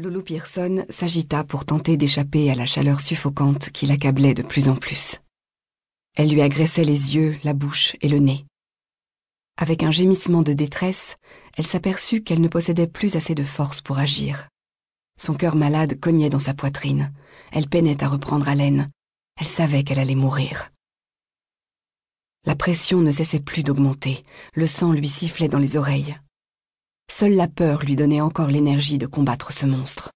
Loulou Pearson s'agita pour tenter d'échapper à la chaleur suffocante qui l'accablait de plus en plus. Elle lui agressait les yeux, la bouche et le nez. Avec un gémissement de détresse, elle s'aperçut qu'elle ne possédait plus assez de force pour agir. Son cœur malade cognait dans sa poitrine. Elle peinait à reprendre haleine. Elle savait qu'elle allait mourir. La pression ne cessait plus d'augmenter. Le sang lui sifflait dans les oreilles. Seule la peur lui donnait encore l'énergie de combattre ce monstre.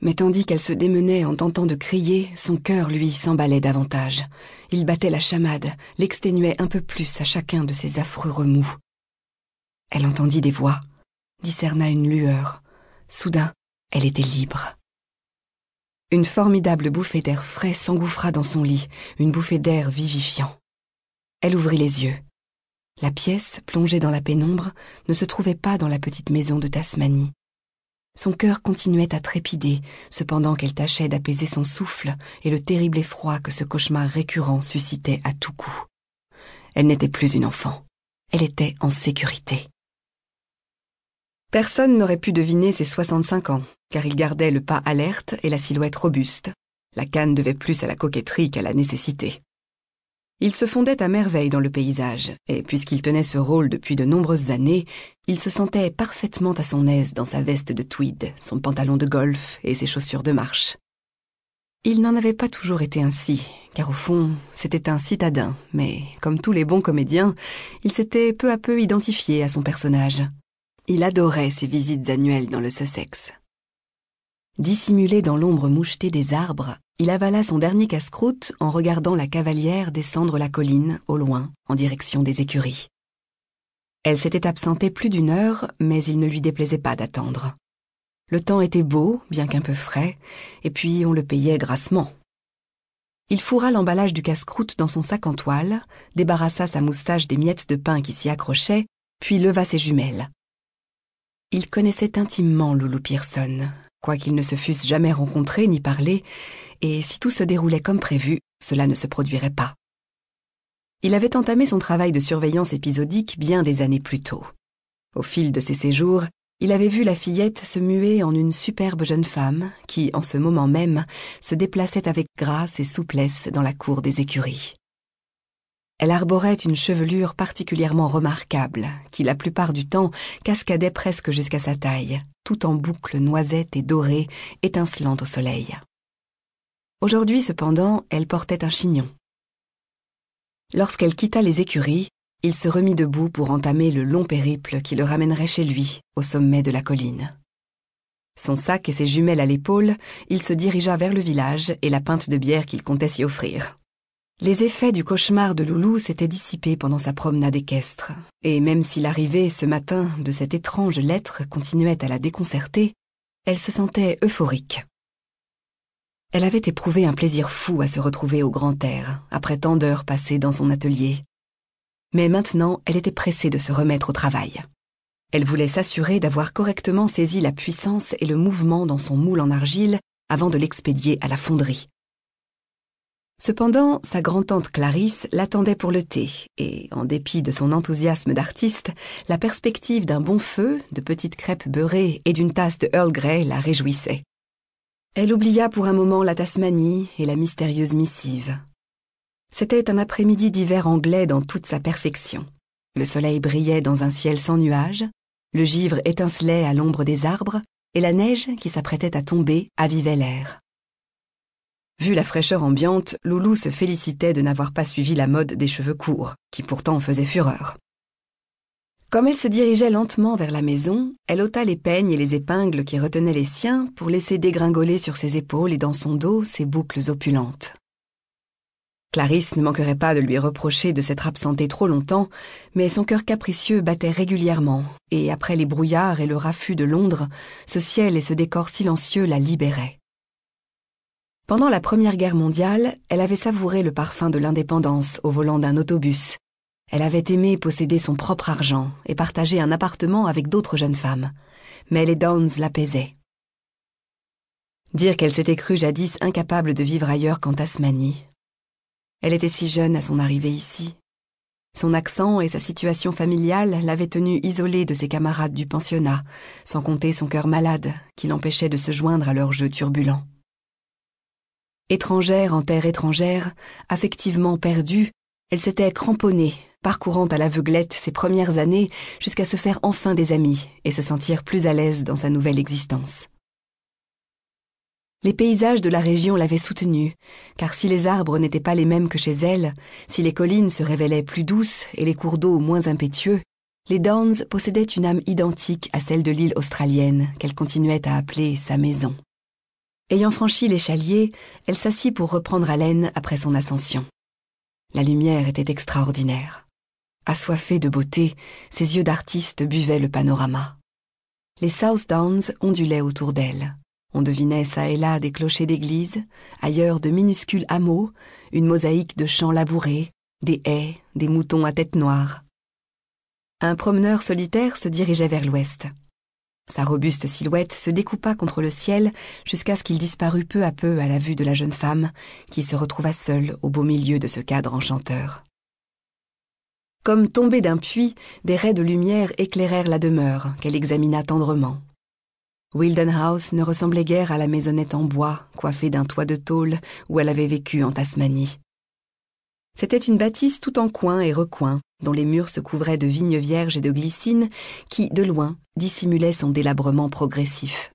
Mais tandis qu'elle se démenait en tentant de crier, son cœur, lui, s'emballait davantage. Il battait la chamade, l'exténuait un peu plus à chacun de ses affreux remous. Elle entendit des voix, discerna une lueur. Soudain, elle était libre. Une formidable bouffée d'air frais s'engouffra dans son lit, une bouffée d'air vivifiant. Elle ouvrit les yeux. La pièce, plongée dans la pénombre, ne se trouvait pas dans la petite maison de Tasmanie. Son cœur continuait à trépider, cependant qu'elle tâchait d'apaiser son souffle et le terrible effroi que ce cauchemar récurrent suscitait à tout coup. Elle n'était plus une enfant. Elle était en sécurité. Personne n'aurait pu deviner ses 65 ans, car il gardait le pas alerte et la silhouette robuste. La canne devait plus à la coquetterie qu'à la nécessité. Il se fondait à merveille dans le paysage, et puisqu'il tenait ce rôle depuis de nombreuses années, il se sentait parfaitement à son aise dans sa veste de tweed, son pantalon de golf et ses chaussures de marche. Il n'en avait pas toujours été ainsi, car au fond, c'était un citadin, mais comme tous les bons comédiens, il s'était peu à peu identifié à son personnage. Il adorait ses visites annuelles dans le Sussex. Dissimulé dans l'ombre mouchetée des arbres, il avala son dernier casse-croûte en regardant la cavalière descendre la colline, au loin, en direction des écuries. Elle s'était absentée plus d'une heure, mais il ne lui déplaisait pas d'attendre. Le temps était beau, bien qu'un peu frais, et puis on le payait grassement. Il fourra l'emballage du casse-croûte dans son sac en toile, débarrassa sa moustache des miettes de pain qui s'y accrochaient, puis leva ses jumelles. Il connaissait intimement Loulou Pearson, quoiqu'ils ne se fussent jamais rencontrés ni parlé, et si tout se déroulait comme prévu, cela ne se produirait pas. Il avait entamé son travail de surveillance épisodique bien des années plus tôt. Au fil de ses séjours, il avait vu la fillette se muer en une superbe jeune femme qui, en ce moment même, se déplaçait avec grâce et souplesse dans la cour des écuries. Elle arborait une chevelure particulièrement remarquable, qui la plupart du temps cascadait presque jusqu'à sa taille, tout en boucles noisettes et dorées, étincelant au soleil. Aujourd'hui, cependant, elle portait un chignon. Lorsqu'elle quitta les écuries, il se remit debout pour entamer le long périple qui le ramènerait chez lui, au sommet de la colline. Son sac et ses jumelles à l'épaule, il se dirigea vers le village et la pinte de bière qu'il comptait s'y offrir. Les effets du cauchemar de Loulou s'étaient dissipés pendant sa promenade équestre, et même si l'arrivée ce matin de cette étrange lettre continuait à la déconcerter, elle se sentait euphorique. Elle avait éprouvé un plaisir fou à se retrouver au grand air, après tant d'heures passées dans son atelier. Mais maintenant, elle était pressée de se remettre au travail. Elle voulait s'assurer d'avoir correctement saisi la puissance et le mouvement dans son moule en argile avant de l'expédier à la fonderie. Cependant, sa grand-tante Clarisse l'attendait pour le thé, et, en dépit de son enthousiasme d'artiste, la perspective d'un bon feu, de petites crêpes beurrées et d'une tasse de Earl Grey la réjouissait. Elle oublia pour un moment la Tasmanie et la mystérieuse missive. C'était un après-midi d'hiver anglais dans toute sa perfection. Le soleil brillait dans un ciel sans nuages, le givre étincelait à l'ombre des arbres, et la neige qui s'apprêtait à tomber avivait l'air. Vu la fraîcheur ambiante, Loulou se félicitait de n'avoir pas suivi la mode des cheveux courts, qui pourtant faisait fureur. Comme elle se dirigeait lentement vers la maison, elle ôta les peignes et les épingles qui retenaient les siens pour laisser dégringoler sur ses épaules et dans son dos ses boucles opulentes. Clarisse ne manquerait pas de lui reprocher de s'être absentée trop longtemps, mais son cœur capricieux battait régulièrement, et après les brouillards et le raffut de Londres, ce ciel et ce décor silencieux la libéraient. Pendant la Première Guerre mondiale, elle avait savouré le parfum de l'indépendance au volant d'un autobus. Elle avait aimé posséder son propre argent et partager un appartement avec d'autres jeunes femmes. Mais les Downs l'apaisaient. Dire qu'elle s'était crue jadis incapable de vivre ailleurs qu'en Tasmanie. Elle était si jeune à son arrivée ici. Son accent et sa situation familiale l'avaient tenu isolé de ses camarades du pensionnat, sans compter son cœur malade qui l'empêchait de se joindre à leur jeu turbulent. Étrangère en terre étrangère, affectivement perdue, elle s'était cramponnée, parcourant à l'aveuglette ses premières années jusqu'à se faire enfin des amis et se sentir plus à l'aise dans sa nouvelle existence. Les paysages de la région l'avaient soutenue, car si les arbres n'étaient pas les mêmes que chez elle, si les collines se révélaient plus douces et les cours d'eau moins impétueux, les Downs possédaient une âme identique à celle de l'île australienne qu'elle continuait à appeler sa maison. Ayant franchi l'échalier, elle s'assit pour reprendre haleine après son ascension. La lumière était extraordinaire. Assoiffée de beauté, ses yeux d'artiste buvaient le panorama. Les South Downs ondulaient autour d'elle. On devinait çà et là des clochers d'église, ailleurs de minuscules hameaux, une mosaïque de champs labourés, des haies, des moutons à tête noire. Un promeneur solitaire se dirigeait vers l'ouest. Sa robuste silhouette se découpa contre le ciel jusqu'à ce qu'il disparût peu à peu à la vue de la jeune femme qui se retrouva seule au beau milieu de ce cadre enchanteur. Comme tombée d'un puits, des raies de lumière éclairèrent la demeure qu'elle examina tendrement. Wilden House ne ressemblait guère à la maisonnette en bois, coiffée d'un toit de tôle, où elle avait vécu en Tasmanie. C'était une bâtisse tout en coins et recoins, dont les murs se couvraient de vignes vierges et de glycines, qui, de loin, dissimulaient son délabrement progressif.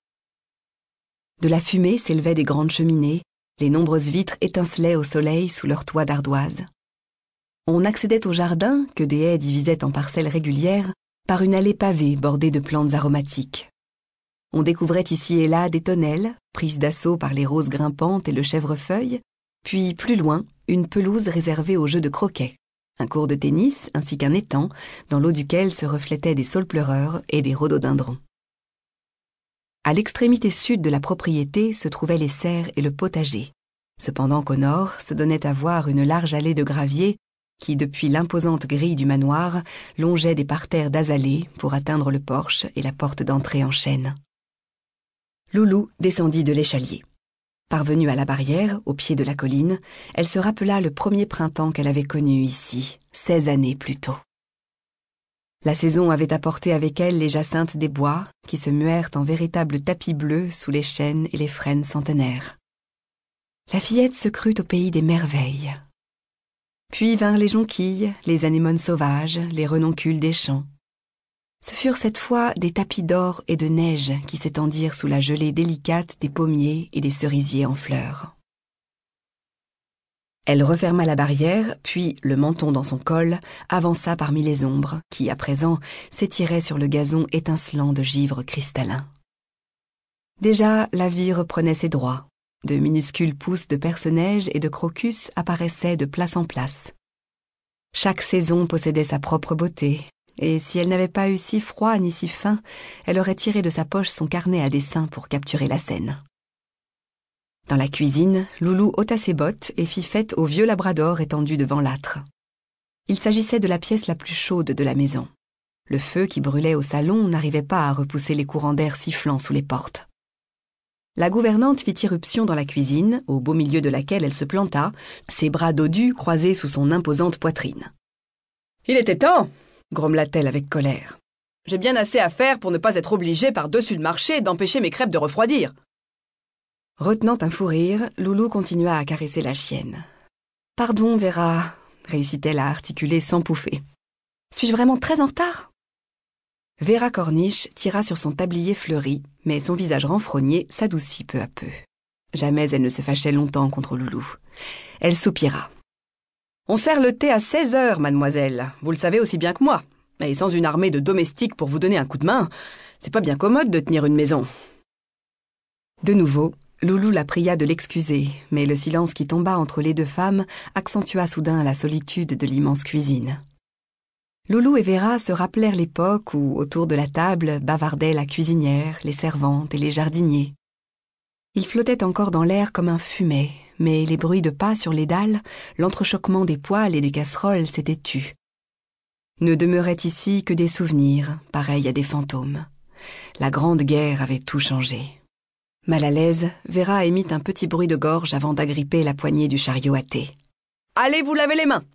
De la fumée s'élevaient des grandes cheminées, les nombreuses vitres étincelaient au soleil sous leur toit d'ardoise. On accédait au jardin, que des haies divisaient en parcelles régulières, par une allée pavée bordée de plantes aromatiques. On découvrait ici et là des tonnelles, prises d'assaut par les roses grimpantes et le chèvrefeuille, puis plus loin, une pelouse réservée aux jeux de croquet, un cours de tennis ainsi qu'un étang dans l'eau duquel se reflétaient des saules pleureurs et des rhododendrons. À l'extrémité sud de la propriété se trouvaient les serres et le potager, cependant qu'au nord se donnait à voir une large allée de graviers qui, depuis l'imposante grille du manoir, longeait des parterres d'azalées pour atteindre le porche et la porte d'entrée en chêne. Loulou descendit de l'échalier. Parvenue à la barrière, au pied de la colline, elle se rappela le premier printemps qu'elle avait connu ici, seize années plus tôt. La saison avait apporté avec elle les jacinthes des bois, qui se muèrent en véritables tapis bleus sous les chênes et les frênes centenaires. La fillette se crut au pays des merveilles. Puis vinrent les jonquilles, les anémones sauvages, les renoncules des champs. Ce furent cette fois des tapis d'or et de neige qui s'étendirent sous la gelée délicate des pommiers et des cerisiers en fleurs. Elle referma la barrière, puis, le menton dans son col, avança parmi les ombres, qui, à présent, s'étiraient sur le gazon étincelant de givre cristallin. Déjà, la vie reprenait ses droits. De minuscules pousses de perce-neige et de crocus apparaissaient de place en place. Chaque saison possédait sa propre beauté, et si elle n'avait pas eu si froid ni si faim, elle aurait tiré de sa poche son carnet à dessin pour capturer la scène. Dans la cuisine, Loulou ôta ses bottes et fit fête au vieux labrador étendu devant l'âtre. Il s'agissait de la pièce la plus chaude de la maison. Le feu qui brûlait au salon n'arrivait pas à repousser les courants d'air sifflant sous les portes. La gouvernante fit irruption dans la cuisine, au beau milieu de laquelle elle se planta, ses bras dodus croisés sous son imposante poitrine. Il était temps grommela-t-elle avec colère. J'ai bien assez à faire pour ne pas être obligée par-dessus le marché d'empêcher mes crêpes de refroidir. Retenant un fou rire, Loulou continua à caresser la chienne. Pardon, Vera, réussit-elle à articuler sans pouffer. Suis-je vraiment très en retard? Vera Corniche tira sur son tablier fleuri, mais son visage renfrogné s'adoucit peu à peu. Jamais elle ne se fâchait longtemps contre Loulou. Elle soupira. On sert le thé à 16 heures, mademoiselle. Vous le savez aussi bien que moi. Et sans une armée de domestiques pour vous donner un coup de main, c'est pas bien commode de tenir une maison. De nouveau, Loulou la pria de l'excuser, mais le silence qui tomba entre les deux femmes accentua soudain la solitude de l'immense cuisine. Loulou et Vera se rappelèrent l'époque où, autour de la table, bavardaient la cuisinière, les servantes et les jardiniers. Il flottait encore dans l'air comme un fumet, mais les bruits de pas sur les dalles, l'entrechoquement des poêles et des casseroles s'étaient tus. Ne demeuraient ici que des souvenirs, pareils à des fantômes. La Grande Guerre avait tout changé. Mal à l'aise, Vera émit un petit bruit de gorge avant d'agripper la poignée du chariot à thé. Allez vous laver les mains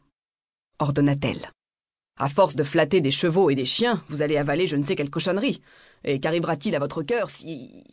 ordonna-t-elle. À force de flatter des chevaux et des chiens, vous allez avaler je ne sais quelle cochonnerie. Et qu'arrivera-t-il à votre cœur si.